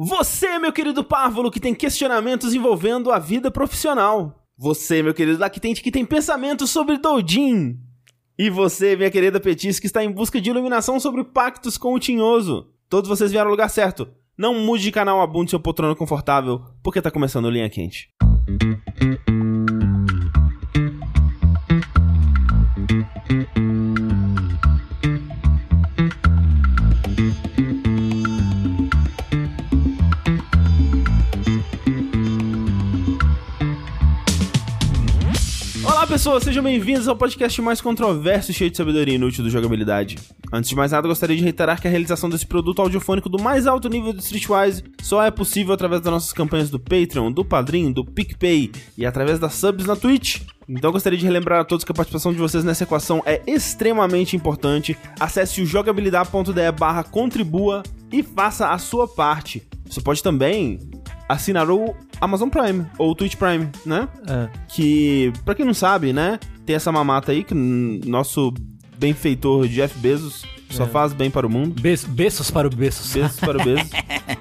Você, meu querido párvulo, que tem questionamentos envolvendo a vida profissional. Você, meu querido Lactente, que tem pensamentos sobre Doujin. E você, minha querida Petis, que está em busca de iluminação sobre pactos com o Tinhoso. Todos vocês vieram ao lugar certo. Não mude de canal, abunde seu poltrona confortável, porque tá começando Linha Quente. Pessoas, sejam bem-vindos ao podcast mais controverso e cheio de sabedoria inútil do jogabilidade. Antes de mais nada, gostaria de reiterar que a realização desse produto audiofônico do mais alto nível do Streetwise só é possível através das nossas campanhas do Patreon, do Padrim, do PicPay e através das subs na Twitch. Então gostaria de relembrar a todos que a participação de vocês nessa equação é extremamente importante. Acesse o jogabilidade.de barra contribua e faça a sua parte. Você pode também assinar o Amazon Prime ou o Twitch Prime, né? É. Que, pra quem não sabe, né, tem essa mamata aí que nosso benfeitor Jeff Bezos só faz bem para o mundo. Be beços para o beços. Bezos para o Bezos.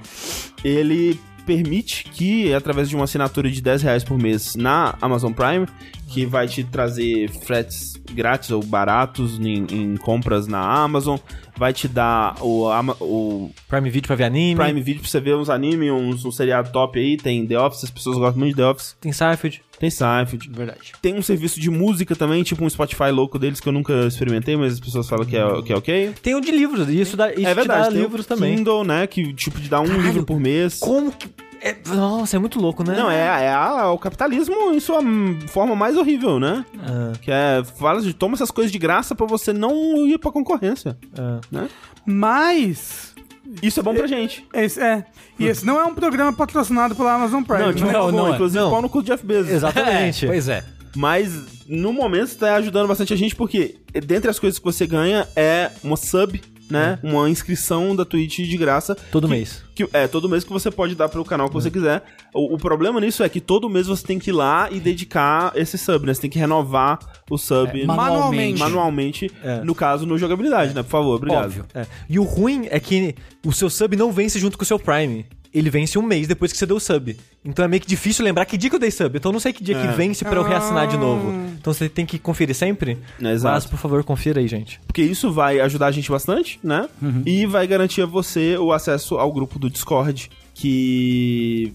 Ele permite que, através de uma assinatura de 10 reais por mês na Amazon Prime, que vai te trazer fretes grátis ou baratos em, em compras na Amazon, vai te dar o, o Prime Video pra ver anime. Prime Video pra você ver uns animes, uns, um seriado top aí, tem The Office, as pessoas gostam muito de The Office, Tem Seinfeld. tem Seinfeld. Verdade. Tem um serviço de música também, tipo um Spotify louco deles que eu nunca experimentei, mas as pessoas falam que é, que é ok. Tem o de livros. Isso, dá, isso é verdade, te dá livros também. Kindle, né, que tipo te dá um livro por mês. Como que... é- Nossa, é muito louco, né? Não, é, é a- o capitalismo em sua forma mais horrível, né? Ah, Que é, fala de toma essas coisas de graça pra você não ir pra concorrência, ah. né? Mas. Isso é bom pra gente. Esse, é. E esse não é um programa patrocinado pela Amazon Prime. Não, né? tipo, Não, favor, não é. inclusive Não. pau no cu do Jeff Bezos. Exatamente. Pois é. Mas no momento está ajudando bastante a gente porque dentre as coisas que você ganha é uma sub, né? Uma inscrição da Twitch de graça. Todo que- mês. Que, é, todo mês que você pode dar pro canal que você quiser. O, o problema nisso é que todo mês você tem que ir lá e dedicar esse sub, né? Você tem que renovar o sub É, manualmente. manualmente, É. no caso, no jogabilidade, né? Por favor, obrigado. Óbvio. É. E o ruim é que o seu sub não vence junto com o seu Prime. Ele vence um mês depois que você deu o sub. Então é meio que difícil lembrar que dia que eu dei sub. Então eu não sei que dia que É. vence pra eu reassinar de novo. Então você tem que conferir sempre. É, exato. Mas, por favor, confira aí, gente. Porque isso vai ajudar a gente bastante, né? Uhum. E vai garantir a você o acesso ao grupo do Discord, que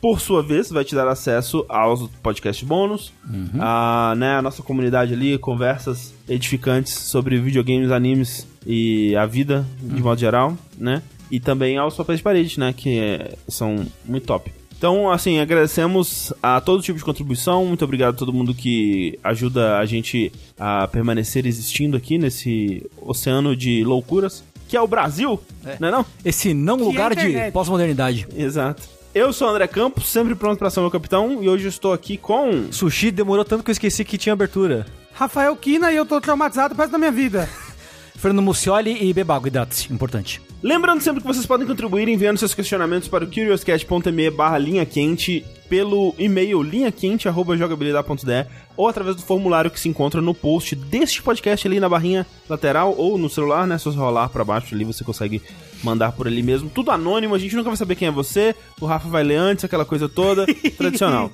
por sua vez vai te dar acesso aos podcasts bônus, Uhum. a, né, a nossa comunidade ali, conversas edificantes sobre videogames, animes e a vida de Uhum. modo geral, né? E também aos papéis de parede, né? Que é- são muito top. Então, assim, agradecemos a todo tipo de contribuição. Muito obrigado a todo mundo que ajuda a gente a permanecer existindo aqui nesse oceano de loucuras, que é o Brasil, não é não? Esse não Que lugar é de pós-modernidade. Exato. Eu sou o André Campos, sempre pronto pra ser meu capitão, e hoje eu estou aqui com... Sushi demorou tanto que eu esqueci que tinha abertura. Rafael Kina e eu tô traumatizado resto da minha vida. Fernando Mucioli e Bebago, hidrate-se. Importante. Lembrando sempre que vocês podem contribuir enviando seus questionamentos para o curiouscat.me barra linha quente pelo e-mail linhaquente.jogabilidade.de ou através do formulário que se encontra no post deste podcast ali na barrinha lateral ou no celular, né? Se você rolar para baixo ali, você consegue mandar por ali mesmo. Tudo anônimo, a gente nunca vai saber quem é você. O Rafa vai ler antes, aquela coisa toda. tradicional.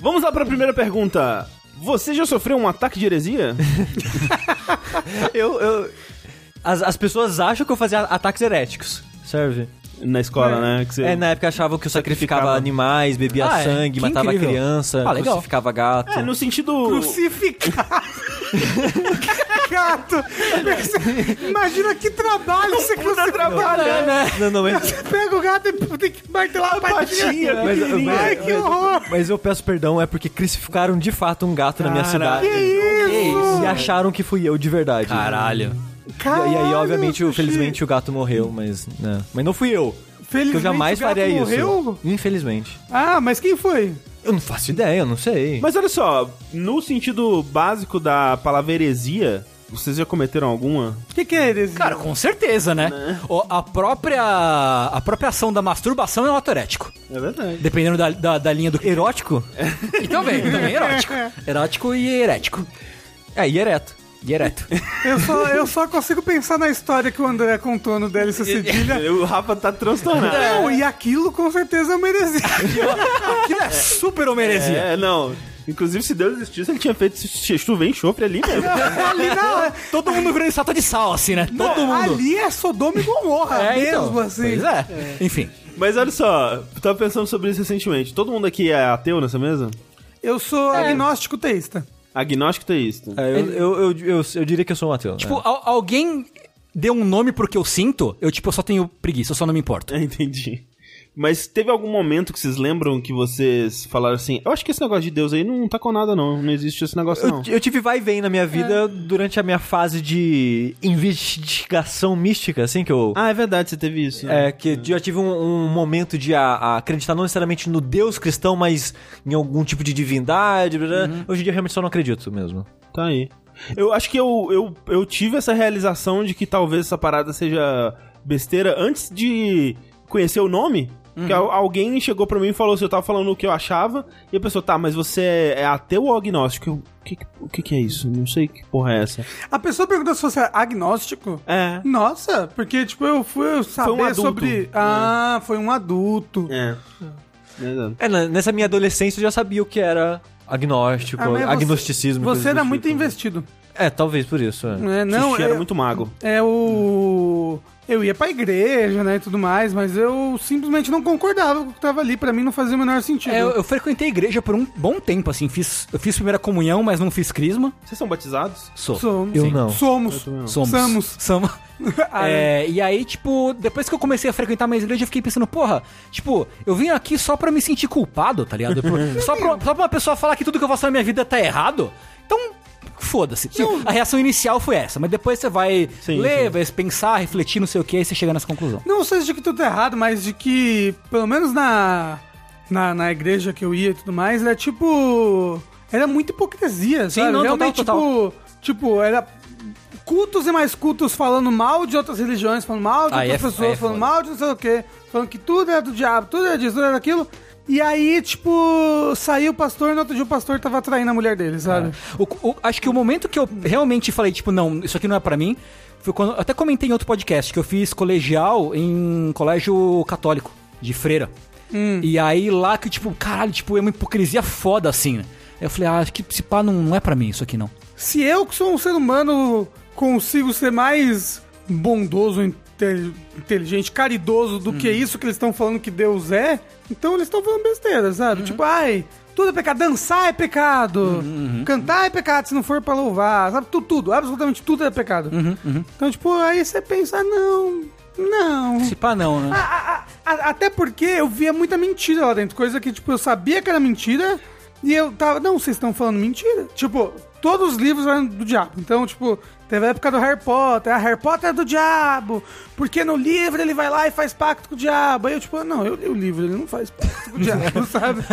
Vamos lá para a primeira pergunta. Você já sofreu um ataque de heresia? Eu. eu... As, as pessoas acham que eu fazia ataques heréticos. Serve? Na escola, né? Que você... É, na época achavam que eu sacrificava, Sacrificava. animais, bebia Ah, é? sangue, Que matava incrível. criança, Ah, crucificava gato. É, no sentido... Crucificado. Gato. Imagina que trabalho você crucifica. né? Não, não, mas, Você pega o gato e tem que martelar a patinha. patinha, mas, pequenininha. Ai, que horror. mas eu peço perdão, é porque crucificaram de fato um gato na minha cidade. Que isso? E acharam que fui eu de verdade. Caralho. E, e aí, Caralho, obviamente, felizmente o gato morreu, mas. Né. Mas não fui eu. Felizmente, Que eu jamais o gato faria morreu? isso. Infelizmente. Ah, mas quem foi? Eu não faço ideia, eu não sei. Mas olha só, no sentido básico da palavra heresia, vocês já cometeram alguma? O que, que é heresia? Cara, com certeza, né? O- a, própria, a própria ação da masturbação é um ato erético. É verdade. Dependendo da, da, da linha do... Erótico? E também, também erótico. Erótico e herético. É, e ereto. Direto. Eu só, eu só consigo pensar na história que o André contou no DLC Cedilha. O Rafa tá transtornado. Não, e aquilo com certeza eu merecia. Aquilo é super uma heresia. É, não. Inclusive, se Deus existisse, ele tinha feito chover enxofre ali mesmo. ali não, Todo mundo virou estátua de sal, assim, né? Todo mundo. ali é Sodoma e Gomorra, É, mesmo então. assim. Pois é. Enfim. Mas olha só, eu tava pensando sobre isso recentemente. Todo mundo aqui é ateu nessa mesa? Eu sou agnóstico teísta. Agnóstico teísta. É, eu, eu, eu, eu, eu diria que eu sou um ateu. Tipo, é. al- alguém deu um nome pro que eu sinto, eu, tipo, eu só tenho preguiça, eu só não me importo. Entendi. Mas teve algum momento que vocês lembram que vocês falaram assim: Eu acho que esse negócio de Deus aí não tá com nada, não. Não existe esse negócio, não. Eu, eu tive vai e vem na minha vida durante a minha fase de investigação mística, assim, que eu... Ah, é verdade, você teve isso. né? É, que eu já tive um, um momento de a- a acreditar não necessariamente no Deus cristão, mas em algum tipo de divindade. blá, blá. Hoje em dia eu realmente só não acredito mesmo. Tá aí. Eu acho que eu, eu, eu tive essa realização de que talvez essa parada seja besteira antes de conhecer o nome. Que al- alguém chegou pra mim e falou assim, eu tava falando o que eu achava, e a pessoa, tá, mas você é ateu ou agnóstico? Eu, o que, que- o que que é isso? Não sei que porra é essa. A pessoa perguntou se você é agnóstico. É. Nossa, porque, tipo, eu fui saber um adulto. sobre... Ah, foi um adulto. É. É, nessa minha adolescência eu já sabia o que era agnóstico, Ah, você- agnosticismo. Você do era tipo. muito investido. É, talvez por isso. é. É, não, Xixi é, era muito mago. é o... Eu ia pra igreja, né, e tudo mais, mas eu simplesmente não concordava com o que tava ali. Pra mim não fazia o menor sentido. É, eu, eu frequentei a igreja por um bom tempo, assim. Fiz, eu fiz primeira comunhão, mas não fiz crisma. Vocês são batizados? Sou. Somos. Eu não. Somos. Somos. Somos. Somos. Ah, É, e aí, tipo, depois que eu comecei a frequentar mais igreja, eu fiquei pensando, porra, tipo, eu vim aqui só pra me sentir culpado, tá ligado? Só, pra, só pra uma pessoa falar que tudo que eu faço na minha vida tá errado. Então, foda-se. A reação inicial foi essa, mas depois você vai Sim, ler, sim. vai pensar, refletir, não sei o que, e você chega nessa conclusão. Não sei de que tudo é errado, mas de que, pelo menos na, na, na igreja que eu ia e tudo mais, era tipo. Era muita hipocrisia, Sim, sabe? não, Realmente, total, tipo. Tipo, era. Cultos e mais cultos falando mal de outras religiões, falando mal de Aí outras é- pessoas, é falando mal de não sei o quê, falando que tudo era do diabo, tudo era disso, tudo era daquilo. E aí, tipo, saiu o pastor e no outro dia o pastor tava traindo a mulher dele, sabe? O- o- acho que o momento que eu realmente falei, tipo, não, isso aqui não é pra mim, foi quando. Até comentei em outro podcast que eu fiz colegial em colégio católico, de freira. E aí lá que, tipo, caralho, tipo, é uma hipocrisia foda assim, né? Eu falei, ah, acho que esse pá não, não é pra mim isso aqui não. Se eu, que sou um ser humano, consigo ser mais bondoso, inte- inteligente, caridoso do que isso que eles estão falando que Deus é, então eles estão falando besteira, sabe? Tipo, ai, tudo é pecado, dançar é pecado, cantar é pecado se não for pra louvar, sabe? Tudo, tudo, absolutamente tudo é pecado. Então, tipo, aí você pensa, não, não. Esse pá não, né? A- a- a- até porque eu via muita mentira lá dentro, coisa que, tipo, eu sabia que era mentira e eu tava, não, vocês estão falando mentira? Tipo, todos os livros eram do diabo. Então, tipo, teve a época do Harry Potter, a Harry Potter é do diabo, porque no livro ele vai lá e faz pacto com o diabo. Aí eu, tipo, não, eu li o livro, ele não faz pacto com o diabo, sabe?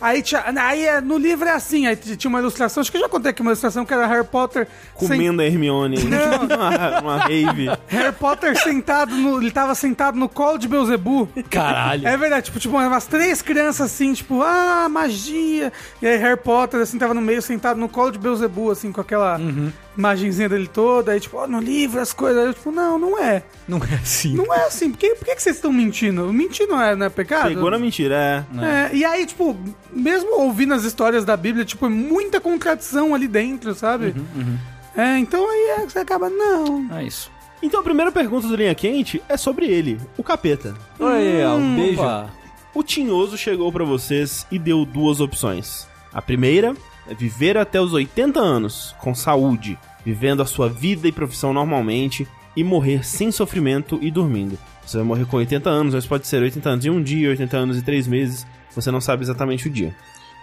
Aí, tinha, aí é, no livro é assim, aí tinha uma ilustração, acho que eu já contei aqui uma ilustração que era Harry Potter sem- Comendo a Hermione Não. numa, numa rave. Harry Potter sentado no. Ele tava sentado no colo de Beuzebu. Caralho. É verdade, tipo, tipo, umas três crianças assim, tipo, ah, magia. E aí Harry Potter, assim, tava no meio, sentado no colo de Beuzebu, assim, com aquela imagenzinha dele toda. Aí, tipo, ó, no livro, as coisas. Aí eu, tipo, não, não é. Não é assim. Não é assim. Por que, por que, que vocês estão mentindo? Mentir não é, não é pecado? Pegou na mentira, é. É, e aí, tipo, mesmo ouvindo as histórias da Bíblia, tipo, é muita contradição ali dentro, sabe? É, então aí é que você acaba, não. É isso. Então a primeira pergunta do Linha Quente é sobre ele, o capeta. Oi, um beijo. Opa. O Tinhoso chegou pra vocês e deu duas opções. A primeira é viver até os 80 anos, com saúde, vivendo a sua vida e profissão normalmente e morrer sem sofrimento e dormindo. Você vai morrer com 80 anos, mas pode ser 80 anos em um dia, 80 anos em três meses, você não sabe exatamente o dia.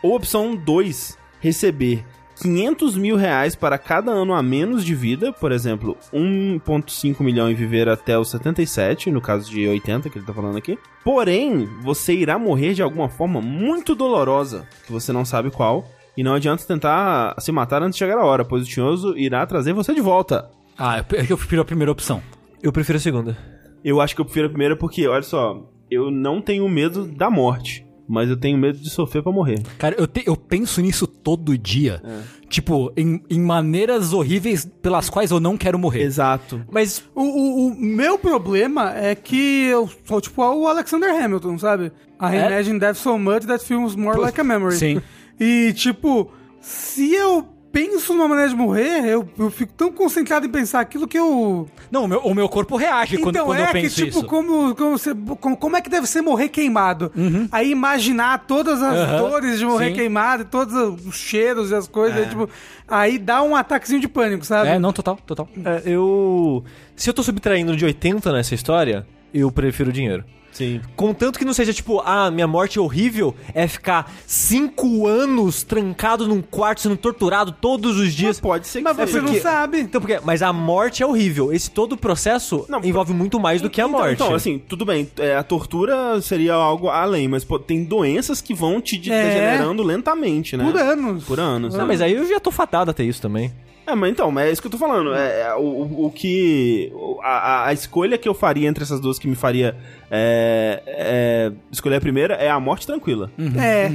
Ou opção 2, receber 500 mil reais para cada ano a menos de vida, por exemplo, 1,5 milhão e viver até os 77, no caso de 80 que ele tá falando aqui. Porém, você irá morrer de alguma forma muito dolorosa, que você não sabe qual, e não adianta tentar se matar antes de chegar a hora, pois o tinhoso irá trazer você de volta. Ah, eu, eu prefiro a primeira opção. Eu prefiro a segunda. Eu acho que eu prefiro a primeira porque, olha só, eu não tenho medo da morte. Mas eu tenho medo de sofrer pra morrer. Cara, eu, te- eu penso nisso todo dia. Tipo, em, em maneiras horríveis pelas quais eu não quero morrer. Exato. Mas O, o- o meu problema é que eu sou tipo o Alexander Hamilton, sabe? I É? imagine death so much that feels more like a memory. Sim. E, tipo, se eu penso numa maneira de morrer, eu, eu fico tão concentrado em pensar aquilo que eu. Não, o meu, o meu corpo reage quando, então quando é eu que, penso tipo, isso. como, como, você- como, como é que deve ser morrer queimado? Aí imaginar todas as Aham, dores de morrer sim. queimado, todos os cheiros e as coisas, aí, tipo, aí dá um ataquezinho de pânico, sabe? É, não, total, total. é, eu. Se eu tô subtraindo de 80 nessa história, eu prefiro dinheiro. Sim. Contanto que não seja tipo, ah, minha morte horrível é ficar cinco anos trancado num quarto sendo torturado todos os dias. Mas pode ser que Mas seja. você não porque- sabe. Então, porque, mas a morte é horrível. Esse todo o processo Não, envolve muito mais do que a Então- morte. Então, assim, tudo bem, é, a tortura seria algo além, mas pô, tem doenças que vão te de- É. degenerando lentamente, né? Por anos. Por anos. Não, né? mas aí eu já tô fatado até isso também. É, mas então, mas é isso que eu tô falando. É, é, o, o- o que. A, a- a escolha que eu faria entre essas duas que me faria é, é, escolher a primeira é a morte tranquila. É.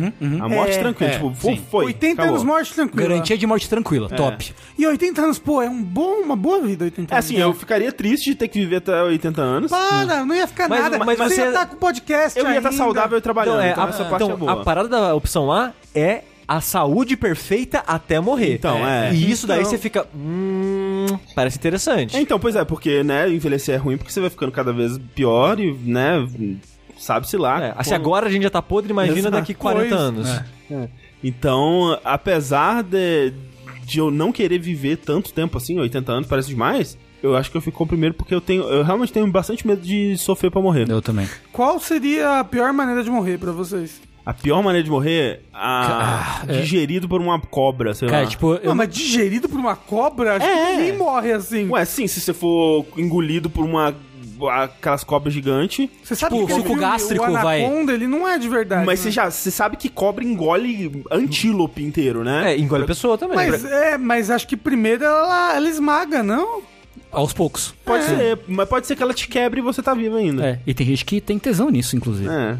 A morte É. tranquila. É, tipo, fu- foi. 80 acabou. anos morte tranquila. Garantia de morte tranquila, top. E 80 anos, pô, é um bom, uma boa vida, 80 É anos. assim, eu ficaria triste de ter que viver até 80 anos. Para, não ia ficar Mas- nada. mas você você- ia estar com o podcast Eu ia estar ainda. saudável e trabalhando. Então, é, então a, essa parte então, é boa. a parada da opção A é a saúde perfeita até morrer. Então, é. E isso daí Então. você fica. Hum, parece interessante. É, Então, pois é, porque, né, envelhecer é ruim porque você vai ficando cada vez pior e, né, sabe-se lá. É, se como- agora a gente já tá podre, imagina Exato. daqui 40 Pois. anos. É. Então, apesar de, de eu não querer viver tanto tempo assim, 80 anos parece demais, eu acho que eu fico com o primeiro porque eu tenho, eu realmente tenho bastante medo de sofrer pra morrer. Eu também. Qual seria a pior maneira de morrer pra vocês? A pior maneira de morrer, a Ah, é. digerido por uma cobra, sei Cara, lá. tipo, eu, Não, mas digerido por uma cobra, acho É. que ninguém morre assim. Ué, sim, se você for engolido por uma aquelas cobras gigantes, Você sabe tipo, que suco filme, gástrico o vai- ele não é de verdade. mas né? você já, você sabe que cobra engole antílope inteiro, né? É, engole a pessoa também. Mas, é, mas acho que primeiro ela, ela esmaga, não? aos poucos. Pode É. ser, mas pode ser que ela te quebre e você tá vivo ainda. É, e tem gente que tem tesão nisso, inclusive. É.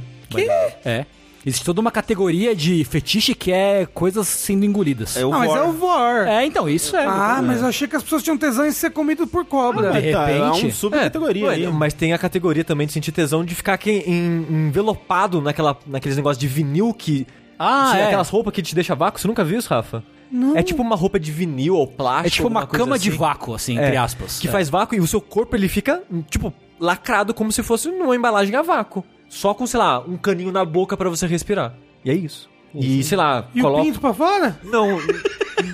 É. Existe toda uma categoria de fetiche que é coisas sendo engolidas. É o não, mas vor. é o vor. É, então, isso é. Ah, mas eu achei que as pessoas tinham tesão em ser comido por cobra. de Tá, é repente- um subcategoria Ué, aí. mas tem a categoria também de sentir tesão de ficar aqui em- envelopado naquela, naqueles negócios de vinil que. Ah, é. Aquelas roupas que te deixa vácuo. Você nunca viu isso, Rafa? Não. É tipo uma roupa de vinil ou plástico. É tipo uma cama de assim. vácuo, assim, É, entre aspas. Que É. faz vácuo e o seu corpo ele fica, tipo, lacrado como se fosse numa embalagem a vácuo. Só com, sei lá, um caninho na boca pra você respirar. E é isso. E, sei lá, E coloca. o pinto pra fora? Não,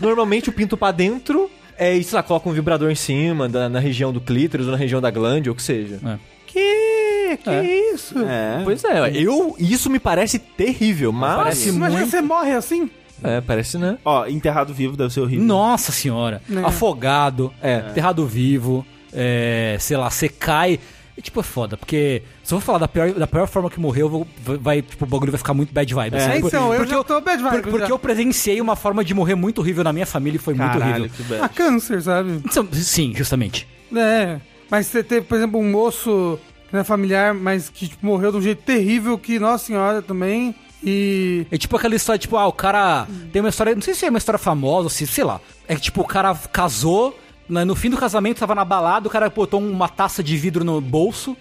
normalmente o pinto pra dentro. É, e, sei lá, coloca um vibrador em cima, da- na região do clítoris ou na região da glande, ou o que seja. É. Que? Que É. isso? É. Pois é, eu. Isso me parece terrível, mas. Parece Imagina muito- você morre assim? É, parece, né? Ó, enterrado vivo deve ser horrível. Nossa senhora. É. Afogado, É. enterrado vivo, é, sei lá, você cai. E, tipo, é foda, porque se eu for falar da pior, da pior forma que morreu, eu vou- vai, tipo, o bagulho vai ficar muito bad vibe. É, Por- então, eu porque já tô bad vibe por- porque eu presenciei uma forma de morrer muito horrível na minha família e foi muito Caralho, horrível. que bad. Ah, câncer, sabe? Então, Sim, justamente. É. Mas você teve, por exemplo, um moço que não é familiar, mas que tipo, morreu de um jeito terrível, que, nossa senhora, também. E. É tipo aquela história, tipo, ah, o cara tem uma história, não sei se é uma história famosa, se, sei lá. É que, tipo, o cara casou, no fim do casamento tava na balada, o cara botou uma taça de vidro no bolso,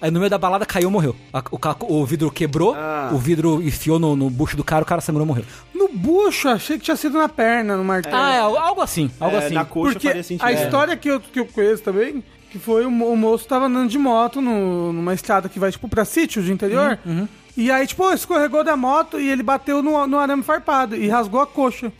aí no meio da balada caiu e morreu. O, o vidro quebrou, Ah. o vidro enfiou no, no bucho do cara, o cara sangrou e morreu. No bucho, achei que tinha sido na perna, no martelo. Ah, é, algo assim, algo É, assim. na coxa Porque sentido. a É. história que eu, que eu conheço também, que foi o, o moço tava andando de moto no- numa estrada que vai, tipo, pra sítio de interior. Uhum, E aí, tipo, escorregou da moto e ele bateu no, no arame farpado e rasgou a coxa.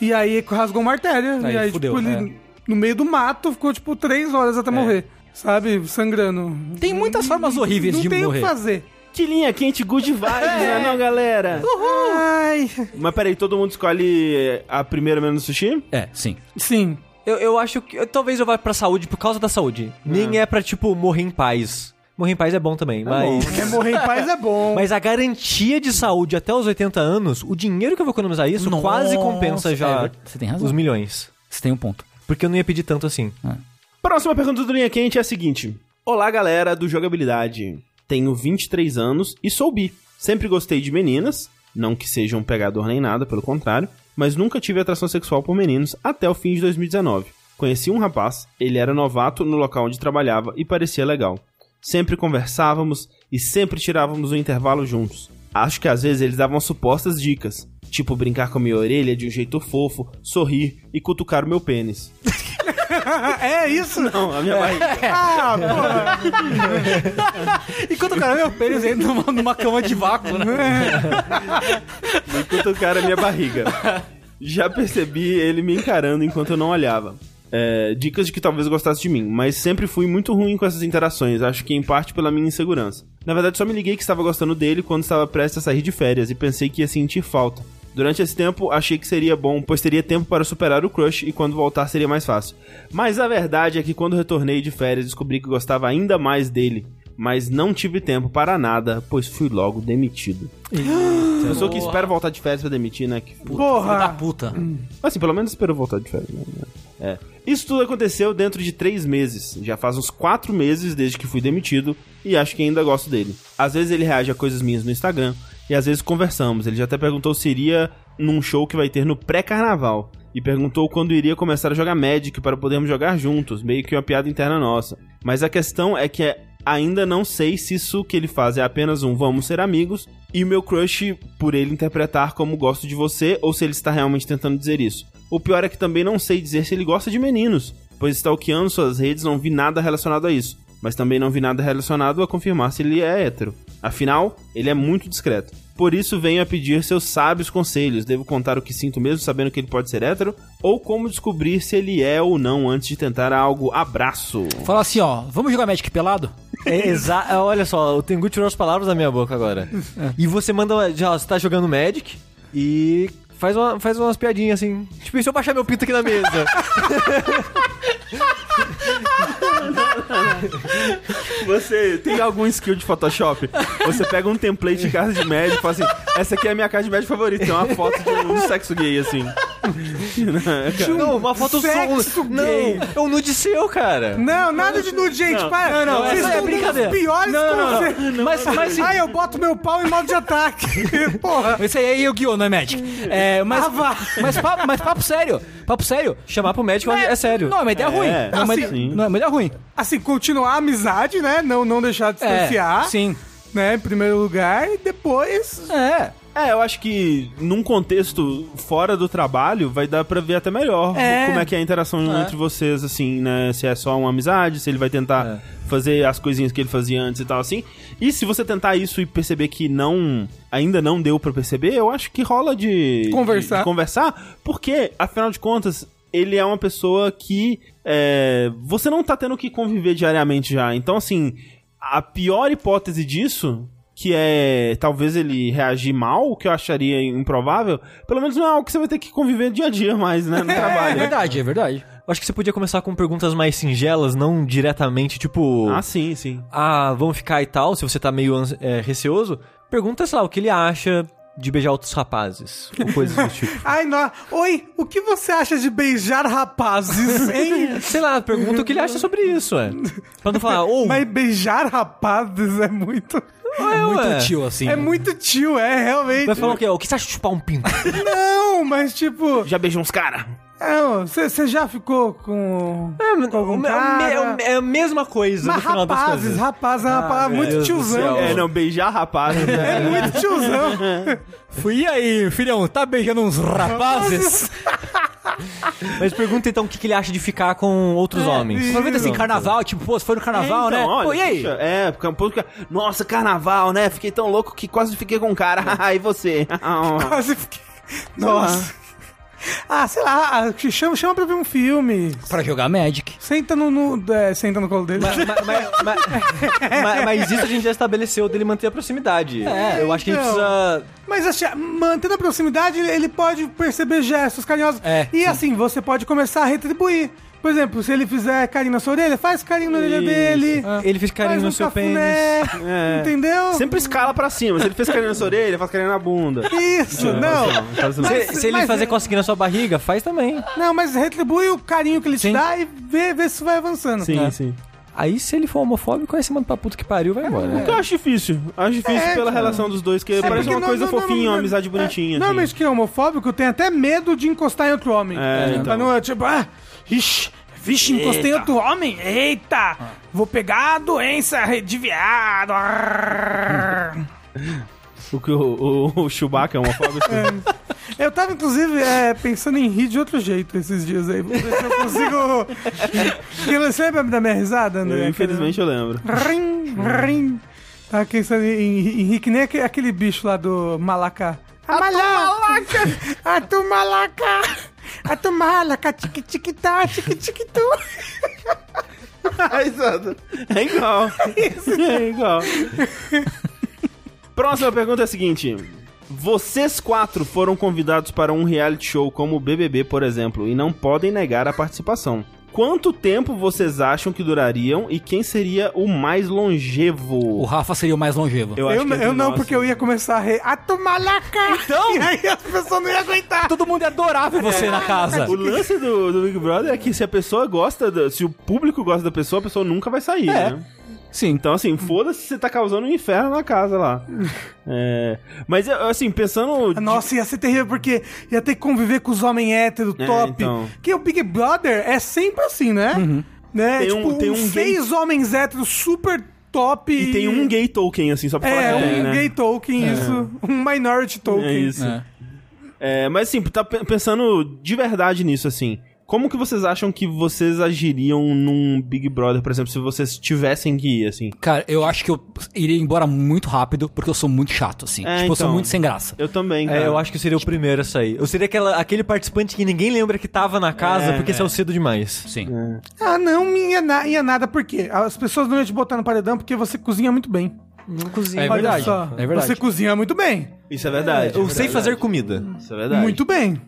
E aí rasgou uma artéria. Aí e aí, fudeu, tipo, ele é. No meio do mato ficou, tipo, três horas até morrer. Sabe? Sangrando. Tem muitas formas horríveis não de tem morrer. o que fazer. Que linha quente, good vibes, né, não, galera? Ai, Mas peraí, todo mundo escolhe a primeira menos sushi? É, sim. sim. Eu, eu acho que. eu- talvez eu vá pra saúde por causa da saúde. Nem é pra, tipo, morrer em paz. Morrer em paz é bom também, mas. É, morrer em paz é bom. Mas a garantia de saúde até os 80 anos, o dinheiro que eu vou economizar isso Nossa, quase compensa já é, você tem razão. os milhões. Você tem um ponto. Porque eu não ia pedir tanto assim. Próxima pergunta do Linha Quente é a seguinte. Olá, galera do Jogabilidade. tenho 23 anos e sou bi. Sempre gostei de meninas, não que seja um pegador nem nada, pelo contrário, mas nunca tive atração sexual por meninos até o fim de 2019. Conheci um rapaz, ele era novato no local onde trabalhava e parecia legal. Sempre conversávamos e sempre tirávamos o intervalo juntos. Acho que às vezes eles davam supostas dicas, tipo brincar com a minha orelha de um jeito fofo, sorrir e cutucar o meu pênis. é isso? Não, a minha barriga. Ah, porra. Enquanto o cara meu pênis entra numa, numa cama de vácuo, né? e cutucar a minha barriga. Já percebi ele me encarando enquanto eu não olhava. É, dicas de que talvez gostasse de mim, mas sempre fui muito ruim com essas interações, acho que em parte pela minha insegurança. Na verdade, só me liguei que estava gostando dele quando estava prestes a sair de férias e pensei que ia sentir falta. Durante esse tempo, achei que seria bom, pois teria tempo para superar o crush e quando voltar seria mais fácil. Mas a verdade é que quando retornei de férias, descobri que gostava ainda mais dele. Mas não tive tempo para nada, pois fui logo demitido. Pessoa que espera voltar de férias pra demitir, né? Que puta. Da Porra. puta. Assim, pelo menos esperou voltar de férias. Né? É. Isso tudo aconteceu dentro de três meses. Já faz uns quatro meses desde que fui demitido e acho que ainda gosto dele. Às vezes ele reage a coisas minhas no Instagram e às vezes conversamos. Ele já até perguntou se iria num show que vai ter no pré-carnaval. E perguntou quando iria começar a jogar Magic para podermos jogar juntos, meio que uma piada interna nossa. Mas a questão é que ainda não sei se isso que ele faz é apenas um vamos ser amigos e o meu crush por ele interpretar como gosto de você ou se ele está realmente tentando dizer isso. O pior é que também não sei dizer se ele gosta de meninos, pois stalkeando suas redes não vi nada relacionado a isso, mas também não vi nada relacionado a confirmar se ele é hétero. Afinal, ele é muito discreto. Por isso venho a pedir seus sábios conselhos. Devo contar o que sinto mesmo sabendo que ele pode ser hétero? Ou como descobrir se ele é ou não antes de tentar algo? Abraço! Fala assim, ó, vamos jogar Magic pelado? É, exa olha só, o Tengu tirou as palavras da minha boca agora. E você manda. Já, você tá jogando Magic e faz, uma, faz umas piadinhas assim. Tipo, e se eu baixar meu pinto aqui na mesa? Você tem algum skill de Photoshop? Você pega um template de casa de médico e fala assim: essa aqui é a minha casa de médico favorita. Tem uma foto de um sexo gay, assim. Não, uma foto Sexo. Não, é um nude seu, cara. Não, nada de nude, gente, Não, para. não, não, Vocês essa é brincadeira. piores Não, não, não. conselhos. Mas, mas, Ai, eu boto meu pau em modo de ataque. Porra. Esse aí é Yu-Gi-Oh! não é Magic. É, mas, Ah, mas, papo, mas papo sério. Papo sério. Chamar pro médico é, sério. Não, é uma ideia É, ruim. Não é uma, assim. ideia- não é uma ideia ruim. Assim, continuar a amizade, né? Não, não deixar de distanciar. É, sim. Né, em primeiro lugar. E depois... É. É, eu acho que num contexto fora do trabalho vai dar pra ver até melhor É. como é que é a interação É. entre vocês, assim, né? Se é só uma amizade, se ele vai tentar É. fazer as coisinhas que ele fazia antes e tal, assim. E se você tentar isso e perceber que não. ainda não deu pra perceber, eu acho que rola de. Conversar. de- de conversar, porque, afinal de contas. Ele é uma pessoa que é, você não tá tendo que conviver diariamente já. Então, assim, a pior hipótese disso que é talvez ele reagir mal, o que eu acharia improvável, pelo menos não é algo que você vai ter que conviver dia a dia mais, né, no É trabalho. verdade, é verdade. Eu Acho que você podia começar com perguntas mais singelas, não diretamente, tipo. Ah, sim, sim. ah, vamos ficar e tal, se você tá meio é, receoso, pergunta, sei lá, o que ele acha de beijar outros rapazes, ou coisas do tipo. Ai, não. Oi, o que você acha de beijar rapazes, hein? Sei lá, pergunta o que ele acha sobre isso, é. Pra não falar, ou... Mas beijar rapazes é muito... ué, Muito ué. tio, assim. É muito tio, é, realmente. Vai falar o quê? O que você acha de chupar um pinto? Não, mas tipo... Já beijou uns cara? Você já ficou com... com algum É, cara? é, é a mesma coisa, Mas no final das rapazes, contas. rapazes é uma palavra muito Deus tiozão. É, não, beijar rapaz. É né? muito tiozão. Fui e aí, filhão, tá beijando uns rapazes? Mas pergunta então o que, que ele acha de ficar com outros homens. Aproveita assim, carnaval, tipo, pô, você foi no carnaval, É, então, né? olha, pô, e aí? puxa, é, porque um pouco. Nossa, carnaval, né? Fiquei tão louco que quase fiquei com um cara. e você? Quase fiquei... Nossa. Ah, sei lá, ah, chama, chama pra ver um filme. Pra jogar Magic. Senta no, no- é, senta no colo dele. Mas, mas- mas- mas- isso a gente já estabeleceu dele manter a proximidade. É, eu acho que a gente precisa. Mas assim, mantendo a proximidade, ele- pode perceber gestos carinhosos. É, e sim. assim, você pode começar a retribuir. Por exemplo, se ele fizer carinho na sua orelha, faz carinho na orelha dele. Ele fez carinho faz no um seu cafuné, pênis. É. Entendeu? Sempre escala pra cima. Se ele fez carinho na sua orelha, faz carinho na bunda. Isso, não. Faz não. Se, se ele mas- fazer conseguir na sua barriga, faz também. Não, mas retribui o carinho que ele Sim. te dá e vê, vê se vai avançando. Sim, É. sim. Aí se ele for homofóbico, aí você manda pra puta que pariu, vai embora. O que eu acho difícil. Acho difícil É, pela cara. relação dos dois, que parece porque uma não- coisa não- não- fofinha, não- uma não- amizade é, bonitinha. assim. Normalmente quem é homofóbico tem até medo de encostar em outro homem. É, então. Não, tipo, ah, ixi, vixe, encostei em outro homem, eita, vou pegar a doença de viado. O que o, o, o Chewbacca é homofóbico. Eu tava, inclusive, é, pensando em rir de outro jeito esses dias aí. Vamos ver se eu consigo... Porque você lembra da minha risada, André? Eu, infelizmente eu lembro. Rim, rim. Tava pensando em, em rir que nem aquele, aquele bicho lá do Malacá. A malaca! A tu malaca! A tu malaca! Tique tique tá, tique tique tu! É igual. É igual. Próxima pergunta é a seguinte. Vocês quatro foram convidados para um reality show como o BBB, por exemplo, e não podem negar a participação. Quanto tempo vocês acham que durariam e quem seria o mais longevo? O Rafa seria o mais longevo. Eu, acho que eu não, porque eu ia começar a rir. A tu malaca! Então? E aí as pessoas não iam aguentar. Todo mundo é adorável você na casa. O lance do, do Big Brother é que se a pessoa gosta, da- se o público gosta da pessoa, a pessoa nunca vai sair, É. né? Sim. Então, assim, foda-se se você tá causando um inferno na casa lá. É, mas, assim, pensando... de- Nossa, ia ser terrível, porque ia ter que conviver com os homens héteros É, top. então. Que o Big Brother é sempre assim, né? né? Tem um- tipo, tem um uns gay- seis homens héteros super top. E tem um gay token, assim, só pra falar É, que um tem, né? gay token, isso. Um minority token. É isso. É. É, mas, assim, tá pe- pensando de verdade nisso, assim... Como que vocês acham que vocês agiriam num Big Brother, por exemplo, se vocês tivessem que ir, assim? Cara, eu acho que eu iria embora muito rápido, porque eu sou muito chato, assim. É, tipo, eu sou então. muito sem graça. Eu também, cara. É, eu acho que eu seria o primeiro a sair. Eu seria aquela, aquele participante que ninguém lembra que tava na casa É, porque é. saiu cedo demais. Sim. Ah, não ia, na, ia nada, por quê? As pessoas não iam te botar no paredão porque você cozinha muito bem. Não cozinha. É Olha verdade, só. é verdade. Você cozinha muito bem. Isso é verdade. Eu é sei verdade. fazer comida. Isso é verdade. Muito bem.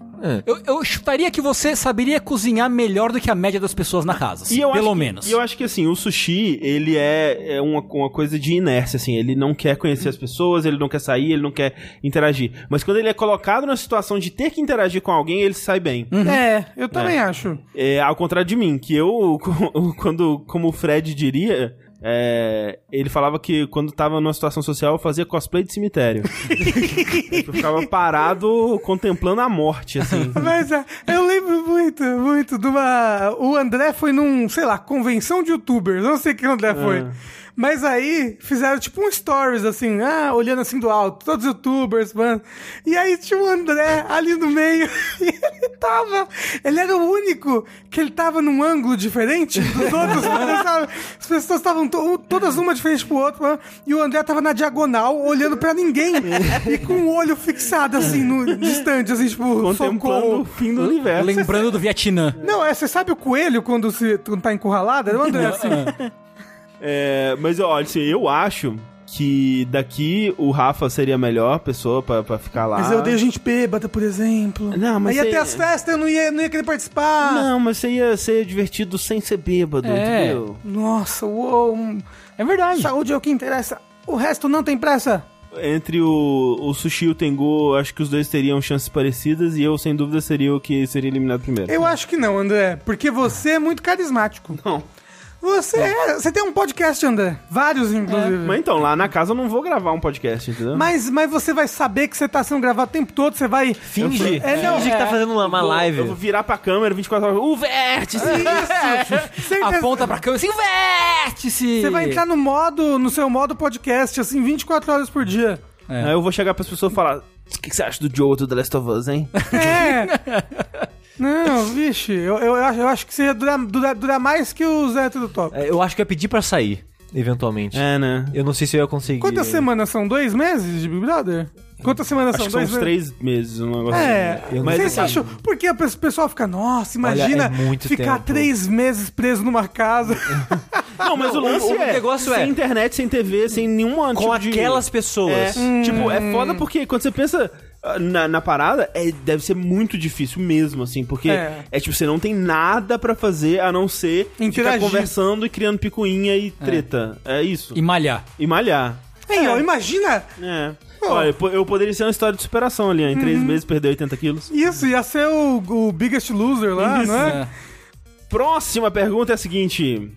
Eu, eu chutaria que você saberia cozinhar melhor do que a média das pessoas na casa. assim, E eu pelo que- menos. E eu acho que, assim, o sushi, ele é, é uma, uma coisa de inércia, assim. Ele não quer conhecer as pessoas, ele não quer sair, ele não quer interagir. Mas quando ele é colocado na situação de ter que interagir com alguém, ele sai bem. É, eu também acho. É, ao contrário de mim, que eu, quando, como o Fred diria, é, ele falava que quando tava numa situação social eu fazia cosplay de cemitério. eu ficava parado contemplando a morte, assim. Mas é, eu lembro muito, muito de uma. O André foi num, sei lá, convenção de youtubers. Não sei que o André foi. Mas aí fizeram tipo um stories assim, ah, olhando assim do alto, todos os youtubers, mano. E aí tinha o André ali no meio. E ele tava. Ele era o único que ele tava num ângulo diferente dos outros, sabe? As pessoas estavam to- todas uma diferente pro outro, mano. E o André tava na diagonal, olhando pra ninguém. e com o olho fixado assim, no distante, assim, tipo, Contemplando socorro. o fim do universo. Lembrando do Vietnã. Não, é, você sabe o coelho quando, se, quando tá encurralado? Era o André, assim. É, mas olha, assim, eu acho que daqui o Rafa seria a melhor pessoa pra, pra ficar lá. Mas eu odeio gente bêbada, por exemplo. Não, mas Aí ia ter as festas, eu não ia, não ia querer participar. Não, mas você ia ser divertido sem ser bêbado, É. entendeu? Nossa, uou. É verdade. Saúde é o que interessa. O resto não tem pressa. Entre o, o Sushi e o Tengu, acho que os dois teriam chances parecidas e eu, sem dúvida, seria o que seria eliminado primeiro. Eu acho que não, André. Porque você é muito carismático. Não. Você é, Você tem um podcast, André. Vários, inclusive. Mas então, lá na casa eu não vou gravar um podcast, entendeu? Mas, mas você vai saber que você tá sendo gravado o tempo todo, você vai... Finge. É, não, Finge que tá fazendo uma, uma vou- live. Eu vou virar pra câmera 24 horas. O vértice! Certeza- Aponta pra câmera assim, vértice! Você vai entrar no modo, no seu modo podcast, assim, 24 horas por dia. Aí eu vou chegar pras pessoas e falar: O que, que você acha do Joe do The Last of Us, hein? É. Não, vixe, eu, eu, acho, eu acho que você ia durar, durar, durar mais que o Zé do Top. É, Eu acho que eu ia pedir pra sair, eventualmente. É, né? Eu não sei se eu ia conseguir. Quantas semanas são? Dois meses de Big Brother? Quantas semanas Acho são? que são Dois uns meses? três meses, um negócio É, assim. Eu Mas vocês assim, acham? Porque o pessoal fica, nossa, Olha, imagina é muito ficar tempo. três meses preso numa casa. Não, mas o Não, lance o- o é, negócio sem é- internet, sem TV, sem nenhuma Com tipo de- aquelas pessoas. É, tipo, é foda porque quando você pensa na, na parada, é, deve ser muito difícil mesmo, assim, porque É. é, tipo, você não tem nada pra fazer a não ser ficar Interagir. conversando e criando picuinha e treta. É, isso. E malhar. E malhar. Aí, ó, imagina É. Olha, eu poderia ser uma história de superação ali, ó, em três meses perder 80 quilos. isso, ia ser o, o Biggest Loser lá, Isso, não é? É. Próxima pergunta é a seguinte: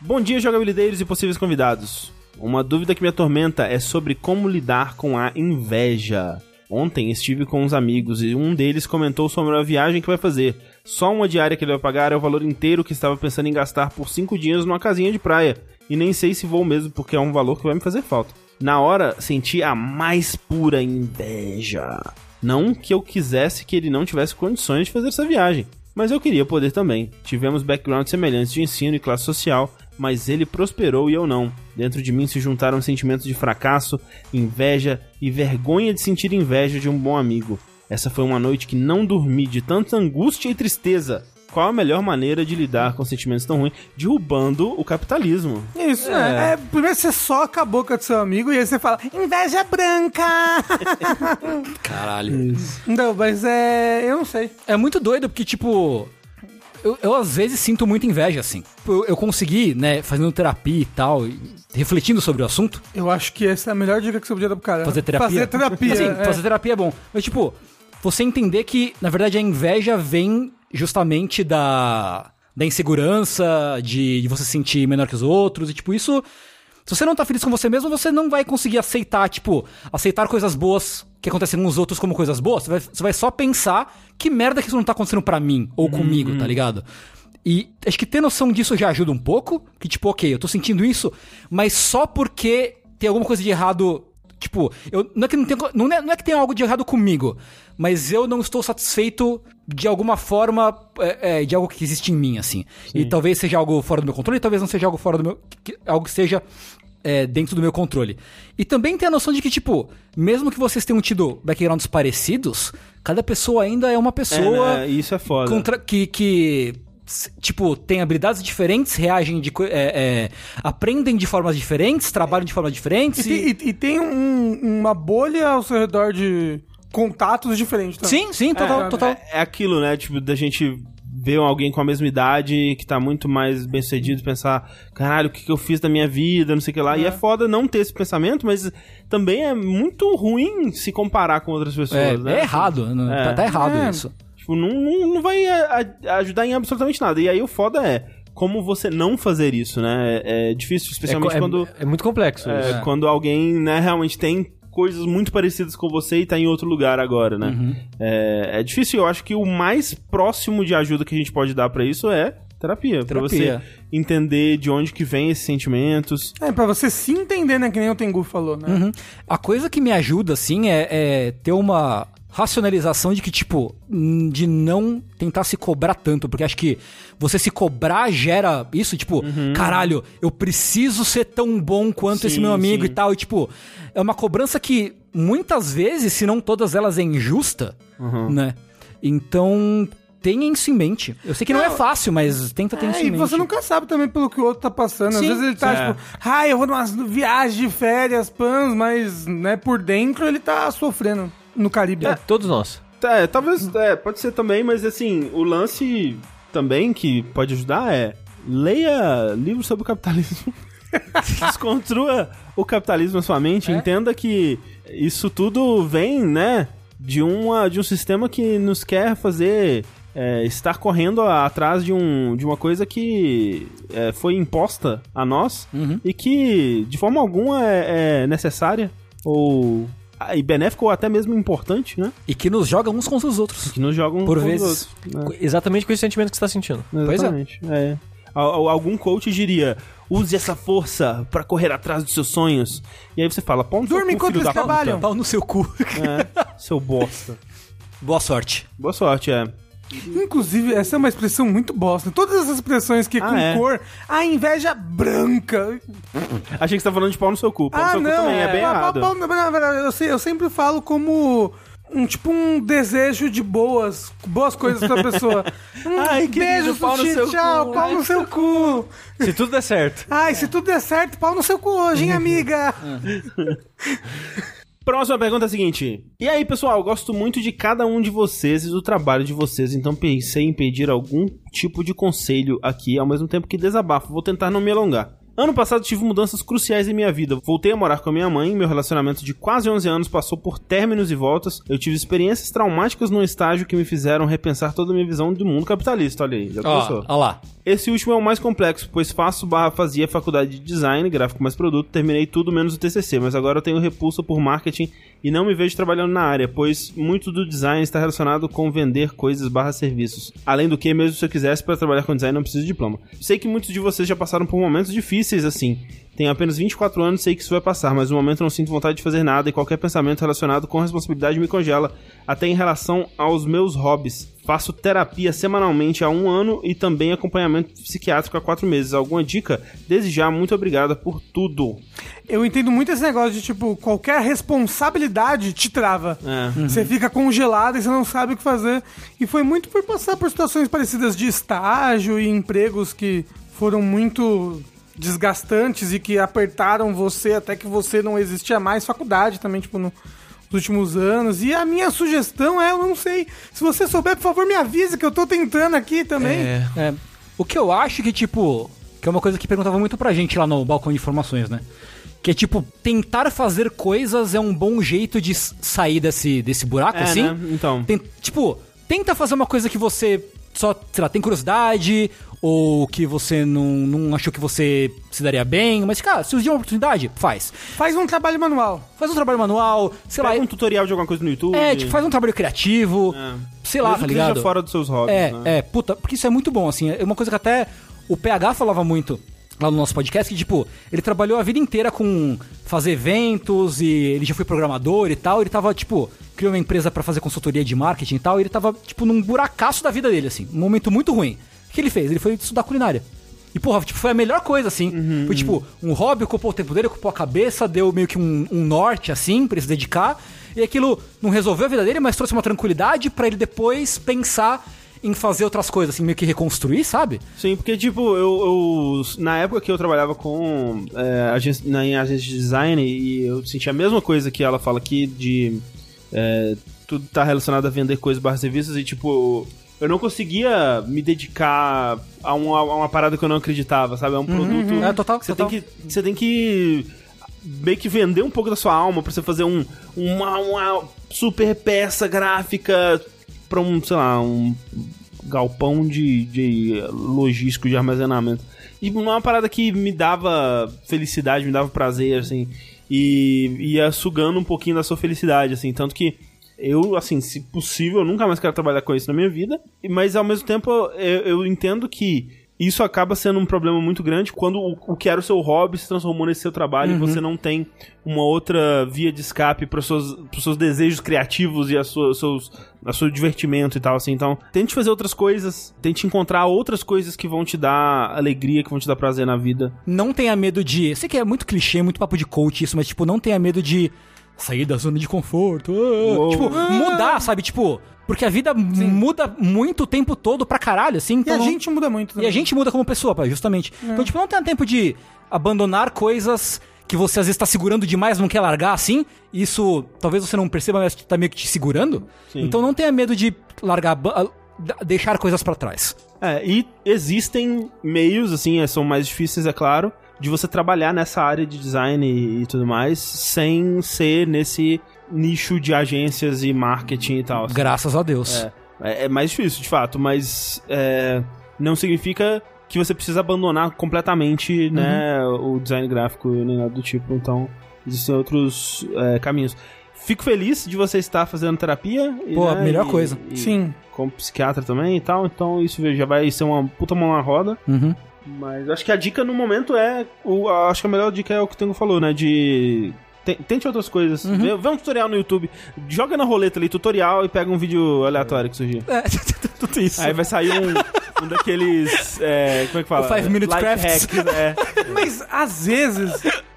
Bom dia, jogabilideiros e possíveis convidados. Uma dúvida que me atormenta é sobre como lidar com a inveja. Ontem estive com uns amigos e um deles comentou sobre a viagem que vai fazer. Só uma diária que ele vai pagar é o valor inteiro que estava pensando em gastar por cinco dias numa casinha de praia. E nem sei se vou mesmo, porque é um valor que vai me fazer falta. Na hora, senti a mais pura inveja. Não que eu quisesse que ele não tivesse condições de fazer essa viagem, mas eu queria poder também. Tivemos backgrounds semelhantes de ensino e classe social, mas ele prosperou e eu não. Dentro de mim se juntaram sentimentos de fracasso, inveja e vergonha de sentir inveja de um bom amigo. Essa foi uma noite que não dormi de tanta angústia e tristeza. Qual a melhor maneira de lidar com sentimentos tão ruins? Derrubando o capitalismo. Isso, é. é. Primeiro você soca a boca do seu amigo e aí você fala, inveja branca! Caralho. não, mas é. Eu não sei. É muito doido, porque, tipo. Eu, eu, às vezes sinto muita inveja, assim. Eu, eu consegui, né, fazendo terapia e tal, e refletindo sobre o assunto. Eu acho que essa é a melhor dica que você podia dar pro cara. Fazer terapia. Fazer terapia. Sim, é. fazer terapia é bom. Mas, tipo, você entender que, na verdade, a inveja vem justamente da, da insegurança, de, de você se sentir menor que os outros, e, tipo, isso. Se você não tá feliz com você mesmo, você não vai conseguir aceitar, tipo, aceitar coisas boas que acontecem com os outros como coisas boas. Você vai, você vai só pensar que merda que isso não tá acontecendo pra mim ou comigo, tá ligado? E acho que ter noção disso já ajuda um pouco. Que, tipo, ok, eu tô sentindo isso, mas só porque tem alguma coisa de errado. Tipo, eu, não, é que não, tem, não, é, não é que tem algo de errado comigo, mas eu não estou satisfeito de alguma forma é, é, de algo que existe em mim, assim. E talvez seja algo fora do meu controle, talvez não seja algo fora do meu. que- algo que seja é, dentro do meu controle. E também tem a noção de que, tipo, mesmo que vocês tenham tido backgrounds parecidos, cada pessoa ainda é uma pessoa É, né? Isso é foda. contra- que, que tipo, tem habilidades diferentes, reagem de. é, é, aprendem de formas diferentes, trabalham de formas diferentes. E, E, tem- e- e tem um- uma bolha ao seu redor de contatos diferentes também. Sim, sim, total, É, total. É, é aquilo, né? Tipo, da gente ver alguém com a mesma idade que tá muito mais bem sucedido, pensar, caralho, o que, que eu fiz da minha vida, não sei o que lá. E é foda não ter esse pensamento, mas também é muito ruim se comparar com outras pessoas, É, né? é errado, não- É. Tá, tá errado É. isso. Tipo, não, não, não vai a- a- ajudar em absolutamente nada. E aí o foda é como você não fazer isso, né? É, é difícil, especialmente é, é- quando, é muito complexo é, isso. quando alguém, né, realmente tem coisas muito parecidas com você e tá em outro lugar agora, né? Uhum. É, é difícil, eu acho que o mais próximo de ajuda que a gente pode dar pra isso é terapia, Pra Terapia. você entender de onde que vem esses sentimentos. É, pra você se entender, né? Que nem o Tengu falou, né? Uhum. A coisa que me ajuda, assim, é, é ter uma racionalização de que, tipo, de não tentar se cobrar tanto, porque acho que você se cobrar gera isso, tipo, caralho, eu preciso ser tão bom quanto esse Sim, meu amigo sim. e tal, e tipo, é uma cobrança que muitas vezes, se não todas elas, é injusta, né? Então, tenha isso em mente. Eu sei que não, é Não, fácil, mas tenta ter isso É, em e mente. você nunca sabe também pelo que o outro tá passando. Às Sim, vezes ele tá, sim. tipo, ai, eu vou numa viagem de férias, pans, mas, né, por dentro ele tá sofrendo no Caribe. É, todos nós. É, talvez, é, pode ser também, mas assim, o lance também que pode ajudar é leia livros sobre o capitalismo. Desconstrua o capitalismo na sua mente, entenda que isso tudo vem, né, de, uma, de um sistema que nos quer fazer é, estar correndo a- atrás de, um, de uma coisa que é, foi imposta a nós e que de forma alguma é, é necessária ou e benéfica ou até mesmo importante, né? E que nos joga uns contra os outros. Que nos jogam Por uns com os vezes. outros, né? Exatamente com esse sentimento que você tá sentindo. Pois é. Exatamente. é. Al- al- Algum coach diria: use essa força pra correr atrás dos seus sonhos. E aí você fala: pau no seu cu, enquanto filho eles trabalham. Pau no seu cu. É, seu bosta. Boa sorte. Boa sorte, é. Inclusive, essa é uma expressão muito bosta. Todas essas expressões que é Ah, com é? cor, a inveja branca. Achei que você tá falando de pau no seu cu. Pau no ah, seu não. cu também é bem Ah, errado. pau- pau- eu, sei- eu sempre falo como um tipo um desejo de boas, boas coisas pra pessoa. Um Ai, querido, beijo, pau no seu tchau, cu. pau no seu cu. Se tudo der certo. Ai, se tudo der certo, pau no seu cu hoje, hein, amiga? Próxima pergunta é a seguinte. E aí, pessoal, gosto muito de cada um de vocês e do trabalho de vocês, então pensei em pedir algum tipo de conselho aqui, ao mesmo tempo que desabafo. Vou tentar não me alongar. Ano passado tive mudanças cruciais em minha vida. Voltei a morar com a minha mãe, meu relacionamento de quase 11 anos passou por términos e voltas. Eu tive experiências traumáticas no estágio que me fizeram repensar toda a minha visão do mundo capitalista. Olha aí, já começou. ó lá. Esse último é o mais complexo, pois faço barra fazia faculdade de design, gráfico mais produto, terminei tudo menos o TCC, mas agora eu tenho repulsa por marketing e não me vejo trabalhando na área, pois muito do design está relacionado com vender coisas barra serviços. Além do que, mesmo se eu quisesse para trabalhar com design, não preciso de diploma. Sei que muitos de vocês já passaram por momentos difíceis assim. Tenho apenas 24 anos sei que isso vai passar, mas no momento não sinto vontade de fazer nada e qualquer pensamento relacionado com responsabilidade me congela, até em relação aos meus hobbies. Faço terapia semanalmente há um ano e também acompanhamento psiquiátrico há quatro meses. Alguma dica? Desde já, muito obrigada por tudo. Eu entendo muito esse negócio de, tipo, qualquer responsabilidade te trava. É. Você fica congelado e você não sabe o que fazer. E foi muito por passar por situações parecidas de estágio e empregos que foram muito desgastantes e que apertaram você até que você não existia mais. Faculdade também, tipo, no- nos últimos anos. E a minha sugestão é, eu não sei, se você souber, por favor, me avise que eu tô tentando aqui também. É. É, o que eu acho que, tipo, que é uma coisa que perguntava muito pra gente lá no balcão de informações, né? Que é tipo, tentar fazer coisas é um bom jeito de sair desse, desse buraco, É, assim. né? Então. Tem- tipo, tenta fazer uma coisa que você só, sei lá, tem curiosidade, ou que você não, não achou que você se daria bem, mas, cara, se surgir uma oportunidade, faz. Faz um trabalho manual. Faz um trabalho manual, sei lá. Pega um tutorial de alguma coisa no YouTube. É, tipo, faz um trabalho criativo, É. sei lá, Mesmo tá ligado? fora dos seus hobbies, É, né? é, puta, porque isso é muito bom, assim. É uma coisa que até o PH falava muito lá no nosso podcast, que, tipo, ele trabalhou a vida inteira com fazer eventos e ele já foi programador e tal. Ele tava, tipo, criou uma empresa pra fazer consultoria de marketing e tal. E ele tava, tipo, num buracaço da vida dele, assim. Um momento muito ruim. O que ele fez? Ele foi estudar culinária. E, porra, tipo, foi a melhor coisa, assim. Uhum. Foi, tipo, um hobby, ocupou o tempo dele, ocupou a cabeça, deu meio que um, um norte, assim, pra ele se dedicar. E aquilo não resolveu a vida dele, mas trouxe uma tranquilidade pra ele depois pensar em fazer outras coisas, assim, meio que reconstruir, sabe? Sim, porque, tipo, eu, eu- na época que eu trabalhava com é, agência, na, em agência de design, e eu senti a mesma coisa que ela fala aqui, de é, tudo tá relacionado a vender coisas barra serviços, e, tipo, eu não conseguia me dedicar a uma, a uma parada que eu não acreditava, sabe? É um produto... É, total, Você total. tem que... Você tem que meio que vender um pouco da sua alma pra você fazer um, uma, uma super peça gráfica pra um, sei lá, um galpão de, de logístico de armazenamento. E uma parada que me dava felicidade, me dava prazer, assim, e ia sugando um pouquinho da sua felicidade, assim, tanto que eu, assim, se possível, eu nunca mais quero trabalhar com isso na minha vida, mas ao mesmo tempo eu, eu entendo que isso acaba sendo um problema muito grande quando o, o que era o seu hobby se transformou nesse seu trabalho e você não tem uma outra via de escape para os seus, pros seus desejos criativos e a sua, seus, a seu divertimento e tal, assim. Então, tente fazer outras coisas, tente encontrar outras coisas que vão te dar alegria, que vão te dar prazer na vida. Não tenha medo de. Sei que é muito clichê, muito papo de coach isso, mas, tipo, não tenha medo de sair da zona de conforto. ah. Tipo, mudar, sabe? Tipo, porque a vida muda muito o tempo todo pra caralho, assim. E Então a não- gente muda muito E também. a gente muda como pessoa, pai, justamente. Então, tipo, não tenha tempo de abandonar coisas que você às vezes tá segurando demais, não quer largar assim. Isso talvez você não perceba, mas tá meio que te segurando. Sim. Então não tenha medo de largar, deixar coisas pra trás. É, e existem meios, assim, é, são mais difíceis, é claro, de você trabalhar nessa área de design e, e tudo mais, sem ser nesse nicho de agências e marketing e tal. assim. Graças a Deus. É, é, é mais difícil, de fato, mas é, não significa que você precisa abandonar completamente né, o design gráfico e nem nada do tipo. Então, existem outros é, caminhos. Fico feliz de você estar fazendo terapia. Pô, a né, melhor e- coisa. e Sim. Como psiquiatra também e tal. Então, isso já vai ser uma puta mão na roda. Uhum. Mas acho que a dica no momento é. O, acho que a melhor dica é o que o Tengo falou, né? De. Te- Tente outras coisas. Vê, vê um tutorial no YouTube. Joga na roleta ali, tutorial, e pega um vídeo aleatório que surgir. É, tudo isso. Aí vai sair um, um daqueles. é, como é que fala? O Five Minute Life Crafts. hacks, é. Mas, às vezes,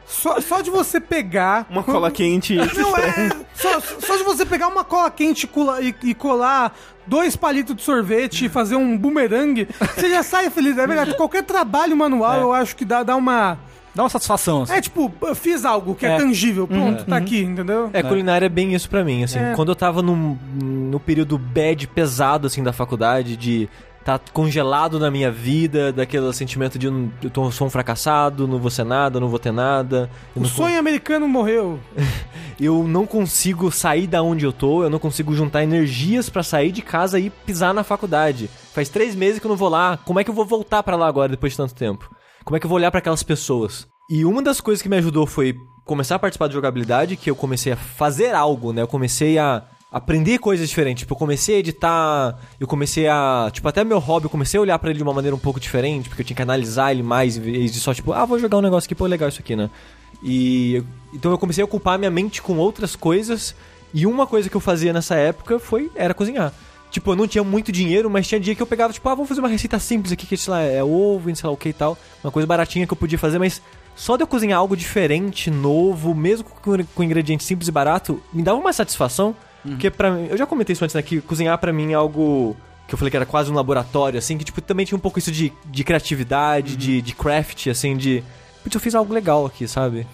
só, só de você pegar... Uma cola quente. Não é... Só, só de você pegar uma cola quente e e, e colar dois palitos de sorvete e fazer um bumerangue, você já sai feliz. É verdade, qualquer trabalho manual É. eu acho que dá, dá uma... Dá uma satisfação. assim. É tipo, eu fiz algo que é, É. tangível, pronto, tá aqui, entendeu? É, culinária é bem isso pra mim, assim. É. Quando eu tava num, no período bad pesado, assim, da faculdade, de tá congelado na minha vida, daquele sentimento de eu, eu tô- sou um fracassado, não vou ser nada, não vou ter nada. Eu O não, sonho americano morreu. eu não consigo sair da onde eu tô, eu não consigo juntar energias pra sair de casa e pisar na faculdade. Faz três meses que eu não vou lá, como é que eu vou voltar pra lá agora depois de tanto tempo? Como é que eu vou olhar pra aquelas pessoas? E uma das coisas que me ajudou foi começar a participar de jogabilidade, que eu comecei a fazer algo, né? Eu comecei a aprender coisas diferentes. Tipo, eu comecei a editar, eu comecei a. Tipo, até meu hobby, eu comecei a olhar pra ele de uma maneira um pouco diferente, porque eu tinha que analisar ele mais em vez de só, tipo, ah, vou jogar um negócio aqui, pô, legal isso aqui, né? E. Então eu comecei a ocupar minha mente com outras coisas. E uma coisa que eu fazia nessa época foi. era cozinhar. Tipo, eu não tinha muito dinheiro, mas tinha dia que eu pegava, tipo, ah, vamos fazer uma receita simples aqui, que sei lá, é ovo, e sei lá o que e tal. Uma coisa baratinha que eu podia fazer, mas só de eu cozinhar algo diferente, novo, mesmo com, com ingredientes simples e barato, me dava uma satisfação. Porque pra mim, eu já comentei isso antes, né? Que cozinhar pra mim é algo que eu falei que era quase um laboratório, assim, que tipo, também tinha um pouco isso de, de criatividade, de, de craft, assim, de. Putz, eu fiz algo legal aqui, sabe?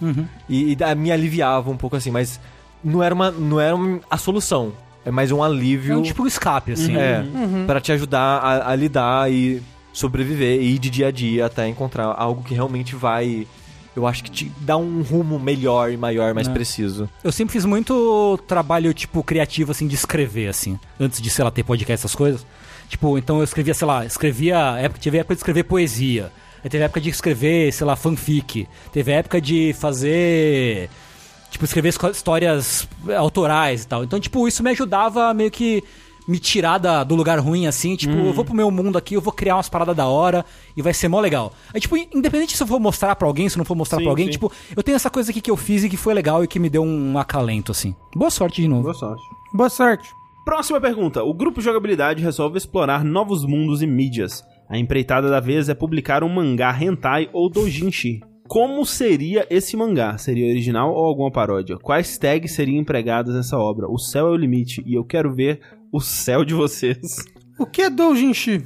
E, e da- me aliviava um pouco assim, mas não era uma. não era a solução. É mais um alívio. É um tipo um escape, assim. É, pra te ajudar a, a lidar e sobreviver e ir de dia a dia até encontrar algo que realmente vai. Eu acho que te dá um rumo melhor e maior, mais É. preciso. Eu sempre fiz muito trabalho, tipo, criativo, assim, de escrever, assim. Antes de, sei lá, ter podcast, essas coisas. Tipo, então eu escrevia, sei lá, escrevia... Época, tive época de escrever poesia. Aí teve época de escrever, sei lá, fanfic. Teve época de fazer... Tipo, escrever histórias autorais e tal. Então, tipo, isso me ajudava a meio que me tirar da- do lugar ruim, assim. Tipo, eu vou pro meu mundo aqui, eu vou criar umas paradas da hora e vai ser mó legal. Aí, tipo, independente se eu for mostrar pra alguém, se eu não for mostrar Sim, pra alguém, sim. tipo, eu tenho essa coisa aqui que eu fiz e que foi legal e que me deu um acalento, assim. Boa sorte de novo. Boa sorte. Boa sorte. Próxima pergunta. O grupo Jogabilidade resolve explorar novos mundos e mídias. A empreitada da vez é publicar um mangá hentai ou doujinshi. Como seria esse mangá? Seria original ou alguma paródia? Quais tags seriam empregadas nessa obra? O céu é o limite e eu quero ver o céu de vocês. O que é doujinshi?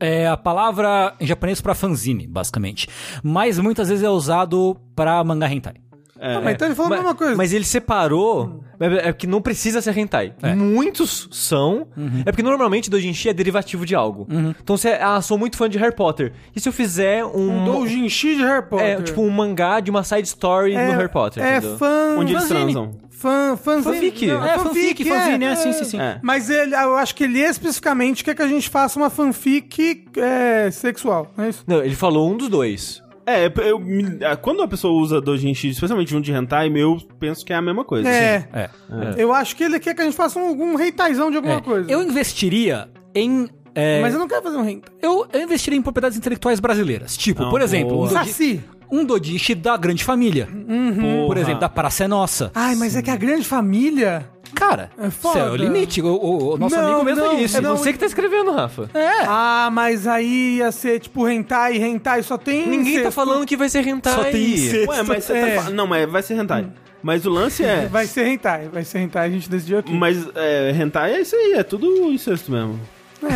É a palavra em japonês pra fanzine, basicamente. Mas muitas vezes é usado pra mangá hentai. É, Ah, mas então ele falou a mesma coisa. Mas ele separou. É é que não precisa ser hentai. É. Muitos são. É porque normalmente doujinshi é derivativo de algo. Então você, ah, sou muito fã de Harry Potter. E se eu fizer um. Um doujinshi de Harry Potter. é, tipo um mangá de uma side story É- no Harry Potter. É entendeu? fã... onde eles transam. Fã, fanzine. Fanfic. Não, É, fanfic, fanzine, é, sim, sim, sim. É. Mas ele, eu acho que ele especificamente quer que a gente faça uma fanfic é, sexual, não é isso? Não, ele falou um dos dois. É, eu, me- ah, quando a pessoa usa doujinshi, especialmente um de hentai, eu penso que é a mesma coisa. É. É. Eu acho que ele quer que a gente faça um, um reitaizão de alguma É. coisa. Eu investiria em. é, Mas eu não quero fazer um hentai. eu, eu investiria em propriedades intelectuais brasileiras. Tipo, Não, por exemplo, um, boa. doji, Saci. um dodiche da grande família. Por Porra. exemplo, da Praça é Nossa. Ai, mas é que a grande família... Cara, É foda. céu, é o limite. O, o- o nosso Não, amigo mesmo não, disse. é não, Você que tá escrevendo, Rafa. É. Ah, mas aí ia ser tipo hentai, hentai só tem... Ninguém tá incesto. falando que vai ser hentai. Só tem incesto. Ué, mas você É. tá Não, mas vai ser hentai. Mas o lance é. Vai ser hentai, vai ser hentai, a gente decidiu aqui. Mas é, hentai é isso aí, é tudo incesto mesmo.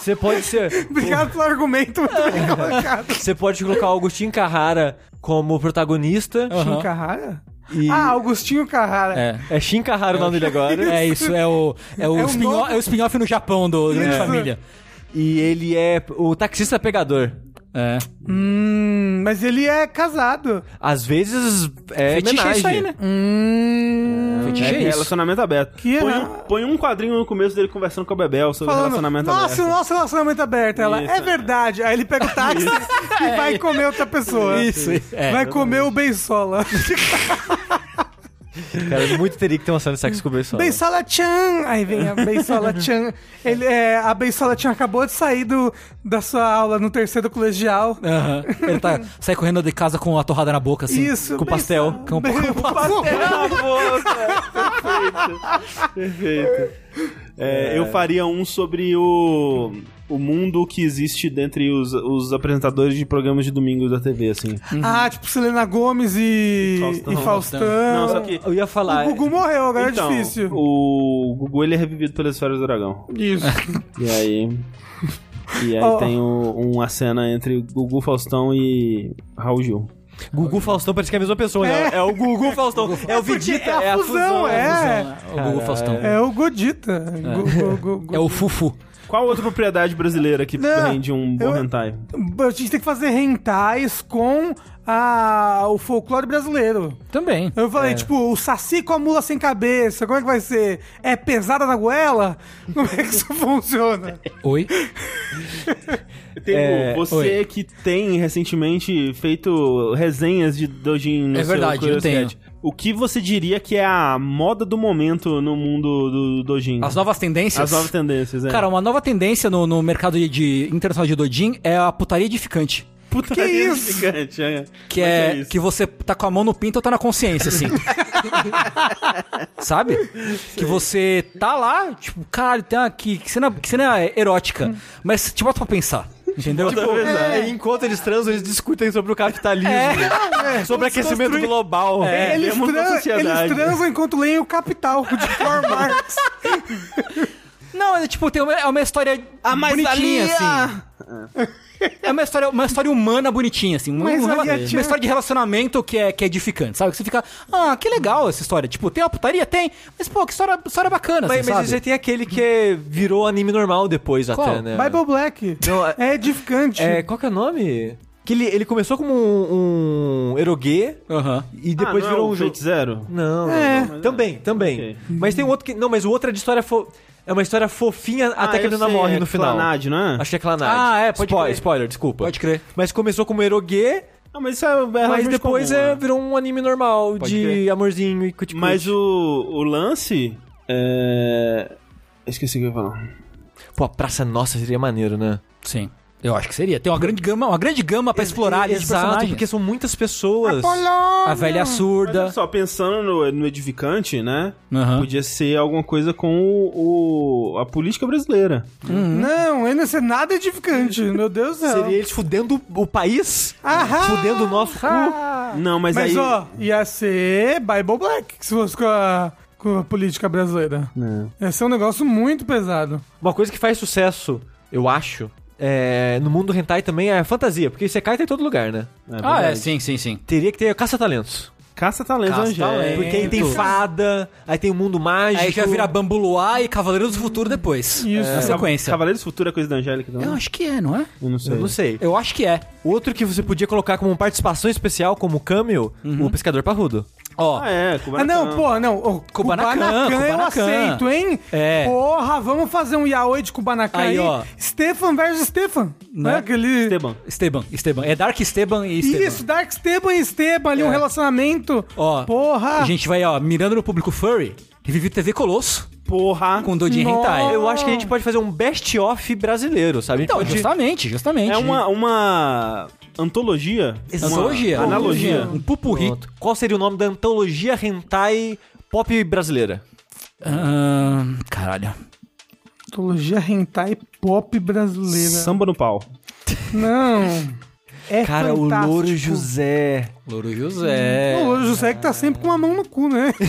Você pode ser. Obrigado pelo argumento, muito bem colocado. Você pode colocar o Agostinho Carrara como protagonista. Shin Carrara? E Ah, Augustinho Carrara. É. é Shin Carrara o nome dele agora. É isso, é o, é o, É spin-off, novo- é o spin-off no Japão do Grande Isso. Família. E ele é o taxista pegador. É. Hum, mas ele é casado. Às vezes é Fetiche é isso aí, né? Hum. Fetiche É, é isso. relacionamento aberto. Que põe, um, põe um quadrinho no começo dele conversando com a Bebel sobre Falando, relacionamento nossa, o aberto. nosso relacionamento aberto. Ela, Isso, é é. verdade. Aí ele pega o táxi e vai comer outra pessoa. Isso, é. vai comer o Beisola. Cara, muito teria que ter uma cena de sexo com o Beisola. Beisola Chan! Aí vem a Beisola Chan. Ele, é, a Beisola Chan acabou de sair do, da sua aula no terceiro colegial. Aham. Ele tá, sai correndo de casa com a torrada na boca, assim. Isso. com pastel. Beisola- Com- com pastel. Perfeito. Perfeito. É, Eu faria um sobre o, o mundo que existe dentre os, os apresentadores de programas de domingo da TV, assim. Ah, tipo Selena Gomes e Faustão. e Faustão. Não, só que. Eu ia falar. O Gugu morreu, agora Então, é difícil. o Gugu ele é revivido pelas esferas do dragão. Isso. E aí. E aí Oh. tem o- uma cena entre Gugu Faustão e Raul Gil. Gugu Faustão parece que é a mesma pessoa, né? É o Gugu Faustão. É o Vegeta, é a fusão, é. O Gugu Faustão. É o Godita. Gu- gu- gu- gu- É o Fufu. Qual outra propriedade brasileira que Não, rende um bom eu- hentai? A gente tem que fazer rentais com a, o folclore brasileiro. Também. Eu falei, tipo, o saci com a mula sem cabeça, como é que vai ser? É pesada na goela? Como é que isso funciona? Oi? Tem É, você oi. que tem recentemente feito resenhas de Dojin no É seu verdade, eu Curioscat. O que você diria que é a moda do momento no mundo do Dojin? As novas tendências? As novas tendências, é. Cara, uma nova tendência no, no mercado de, de internacional de Dojin é a putaria edificante. puta que isso? gigante, é. Que Como é, isso? que você tá com a mão no pinto ou tá na consciência, assim. Sabe? Que você tá lá, tipo, caralho, tem uma, que, que, cena, que cena erótica. Mas te bota pra pensar. Entendeu? Toda vez, né? É, enquanto eles transam, eles discutem sobre o capitalismo, sobre aquecimento global. É, eles, temos uma tran- sociedade. eles transam enquanto leem o Capital, de Karl Marx. Não, é tipo, tem uma, é uma história Ah, mas bonitinha, ali, assim. É uma história, uma história humana bonitinha, assim. Uma, Mas uma, história de relacionamento que é, que é edificante, sabe? Que você fica, ah, que legal essa história. Tipo, tem uma putaria? Tem. Mas, pô, que história, história bacana, Mas, assim, mas sabe? você tem aquele que é- virou anime normal depois Qual? até, né? Bible Black. Não, é- é edificante. É, qual que é o nome? Que ele, ele começou como um, um erogue Aham. e depois ah, não virou é um jogo. Zero? Não, É. não, não. também, também. Ok. Mas tem um outro que. Não, mas o outro é de história fo... É uma história fofinha até Ah, que a menina sei, morre é no final. Clanad, não é? Acho que é Clanad. Ah, é, pode Spo- crer. Spoiler, desculpa. Pode crer. Mas começou como erogue, Ah, mas isso é, é mas depois comum, é, né? virou um anime normal Pode de crer. amorzinho e cuticute. Mas o, o lance é... Esqueci o que eu ia falar. Pô, a Praça Nossa seria maneiro, né? Sim. Eu acho que seria. Tem uma grande gama, uma grande gama pra explorar esses Exato, personagens. porque são muitas pessoas. Apolônio! A velha Mas surda. olha só, pensando no, no edificante, né? Aham. Podia ser alguma coisa com o, o- a política brasileira. Não, ainda ser nada edificante. Meu Deus do céu. Seria eles fudendo o país, Aham. fudendo o nosso cu. Não, mas, Mas, aí... ó, ia ser Bible Black, se fosse com a, com a política brasileira. É. Ia ser um negócio muito pesado. Uma coisa que faz sucesso, eu acho, é, no mundo hentai também é a fantasia, porque Isekai tá em todo lugar, né? É Ah, é, sim, sim, sim. Teria que ter caça-talentos. Caça-talentos angélicos. Porque aí tem fada, aí tem o mundo mágico. Aí já vira Bambuluá e Cavaleiros do Futuro depois. Isso. Na sequência. Cavaleiros do Futuro é coisa da Angélica também? Eu acho que é, não é? Eu não sei. Eu não sei. Eu acho que é. Outro que você podia colocar como participação especial, como cameo, o pescador parrudo. Ó, Ah, é. Ah, não, pô, não. O Kubanacan, Kubanacan eu Kubanacan. aceito, hein? É. Porra, vamos fazer um yaoi de Kubanacan Aí, aí. ó. Stefan versus Stefan. Né? Né? Aquele... Esteban. Esteban, Esteban. É Dark Esteban e Esteban. Isso, Dark Esteban e Esteban ali, um relacionamento. Ó, Porra. A gente vai, ó, mirando no público furry, revive TV Colosso Porra. com Dodin. Hentai. Eu acho que a gente pode fazer um best-of brasileiro, sabe? Então, pode... justamente, justamente. É uma, uma antologia. Antologia. Uma analogia. Um pupurri. Pronto. Qual seria o nome da antologia hentai pop brasileira? Ahn, caralho. Antologia hentai pop brasileira. Samba no pau. Não. É Cara, fantástico. o Louro José. Louro José. O Louro José que tá sempre com uma mão no cu, né?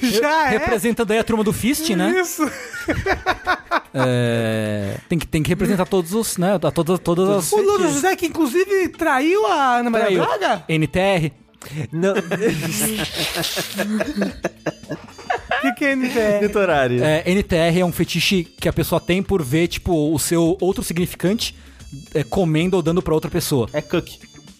Já é. Representando aí a turma do Fist, né? Isso. É, tem, que, tem que representar todos os, né? a Todas, todas as... O Louro José que inclusive traiu a Ana Maria Traiu. Braga? NTR. Não. O que, que é NTR? É, NTR é um fetiche que a pessoa tem por ver, tipo, o seu outro significante é, comendo ou dando pra outra pessoa. É cook.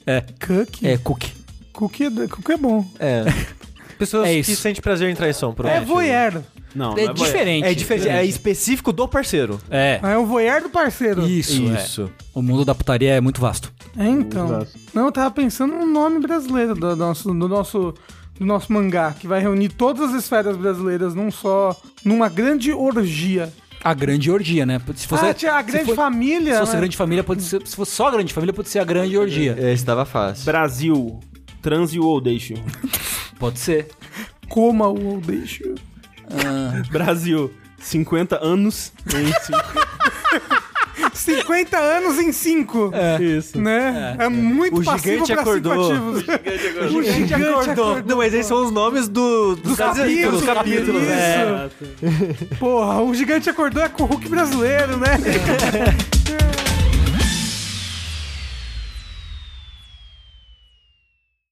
É, Cookie? é cookie. Cookie, é, cookie é bom. É. Pessoas É que isso. sentem prazer em traição, por É voyeur. Não, É não diferente. É diferente, é específico do parceiro. É. É o voyeur do parceiro. Isso, Isso. é. O mundo da putaria é muito vasto. É, então. Exato. Não, eu tava pensando no nome brasileiro do nosso, do nosso, do nosso mangá, que vai reunir todas as esferas brasileiras num só, numa grande orgia. A grande orgia, né? Se fosse, ah, tinha a se grande for- família. Se fosse né? grande família, pode ser. Se fosse só a grande família, pode ser a grande orgia. É, Esse tava fácil. Brasil. Transe ou deixe. Pode ser. Coma o deixo. Brasil. 50 anos em cinco. 50 anos em 5. Isso. Né? É, muito O passivo gigante pra acordou. cinco ativos. O gigante acordou. Não, mas esses são os nomes do, dos, capítulos, dos capítulos. isso. É. Exato. Porra, o gigante acordou é com o Hulk brasileiro, né?